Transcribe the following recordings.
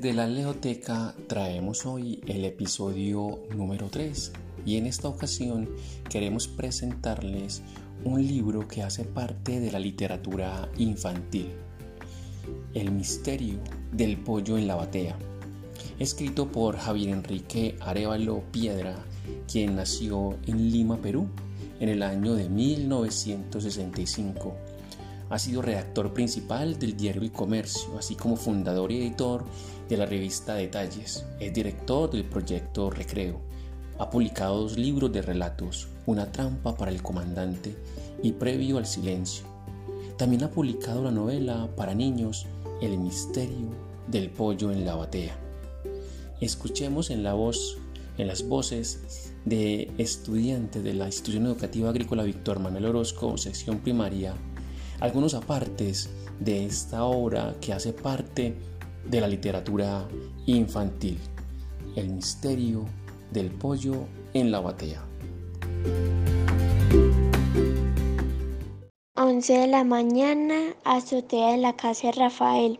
Desde la Leoteca traemos hoy el episodio número 3 y en esta ocasión queremos presentarles un libro que hace parte de la literatura infantil, El misterio del pollo en la batea, escrito por Javier Enrique Arevalo Piedra, quien nació en Lima, Perú, en el año de 1965 ha sido redactor principal del diario El Comercio, así como fundador y editor de la revista Detalles. Es director del proyecto Recreo. Ha publicado dos libros de relatos, Una trampa para el comandante y Previo al silencio. También ha publicado la novela para niños El misterio del pollo en la batea. Escuchemos en la voz, en las voces de estudiantes de la Institución Educativa Agrícola Víctor Manuel Orozco, sección primaria, algunos apartes de esta obra que hace parte de la literatura infantil, El misterio del pollo en la batea. 11 de la mañana, azotea de la casa de Rafael.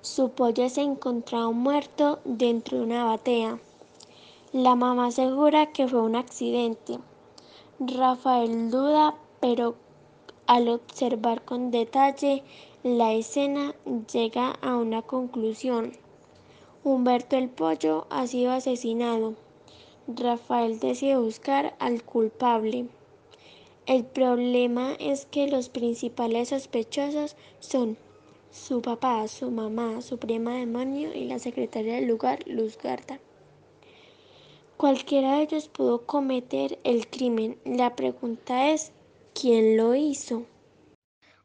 Su pollo se encontraba muerto dentro de una batea. La mamá asegura que fue un accidente. Rafael duda, pero al observar con detalle la escena llega a una conclusión. Humberto el Pollo ha sido asesinado. Rafael decide buscar al culpable. El problema es que los principales sospechosos son su papá, su mamá, su prima demonio y la secretaria del lugar, Luz Garda. Cualquiera de ellos pudo cometer el crimen. La pregunta es, ¿Quién lo hizo?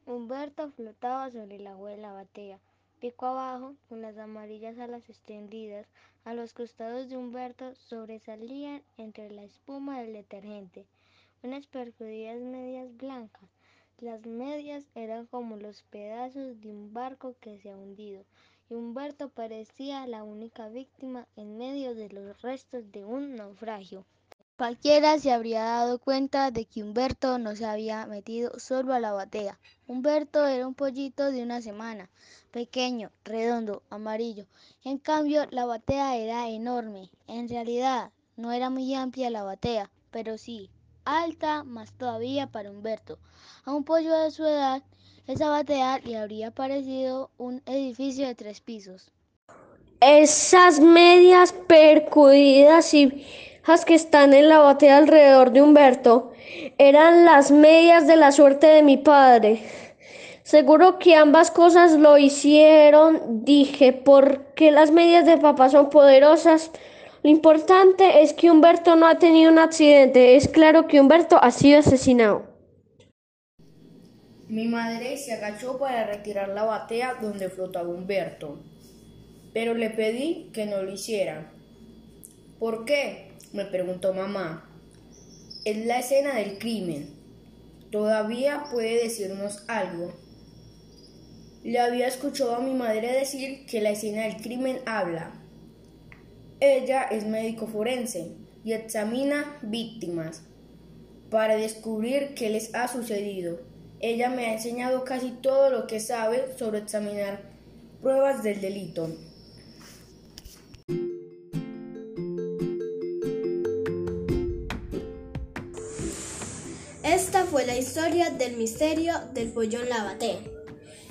Humberto flotaba sobre la batea, pico abajo, con las amarillas alas extendidas. A los costados de Humberto sobresalían entre la espuma del detergente unas percudidas medias blancas. Las medias eran como los pedazos de un barco que se ha hundido, y Humberto parecía la única víctima en medio de los restos de un naufragio. Cualquiera se habría dado cuenta de que Humberto no se había metido solo a la batea. Humberto era un pollito de una semana, pequeño, redondo, amarillo. En cambio, la batea era enorme. En realidad, no era muy amplia la batea, pero sí, alta más todavía para Humberto. A un pollo de su edad, esa batea le habría parecido un edificio de tres pisos. Esas medias percudidas y que están en la batea alrededor de Humberto eran las medias de la suerte de mi padre. Seguro que ambas cosas lo hicieron, dije, porque las medias de papá son poderosas. Lo importante es que Humberto no ha tenido un accidente. Es claro que Humberto ha sido asesinado. Mi madre se agachó para retirar la batea donde flotaba Humberto, pero le pedí que no lo hiciera. ¿Por qué? Me preguntó mamá. Es la escena del crimen. ¿Todavía puede decirnos algo? Le había escuchado a mi madre decir que la escena del crimen habla. Ella es médico forense y examina víctimas para descubrir qué les ha sucedido. Ella me ha enseñado casi todo lo que sabe sobre examinar pruebas del delito. Esta fue la historia del misterio del pollo en la batea.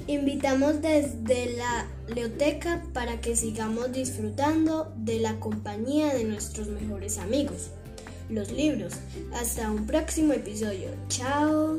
Invitamos desde la leoteca para que sigamos disfrutando de la compañía de nuestros mejores amigos, los libros. Hasta un próximo episodio. Chao.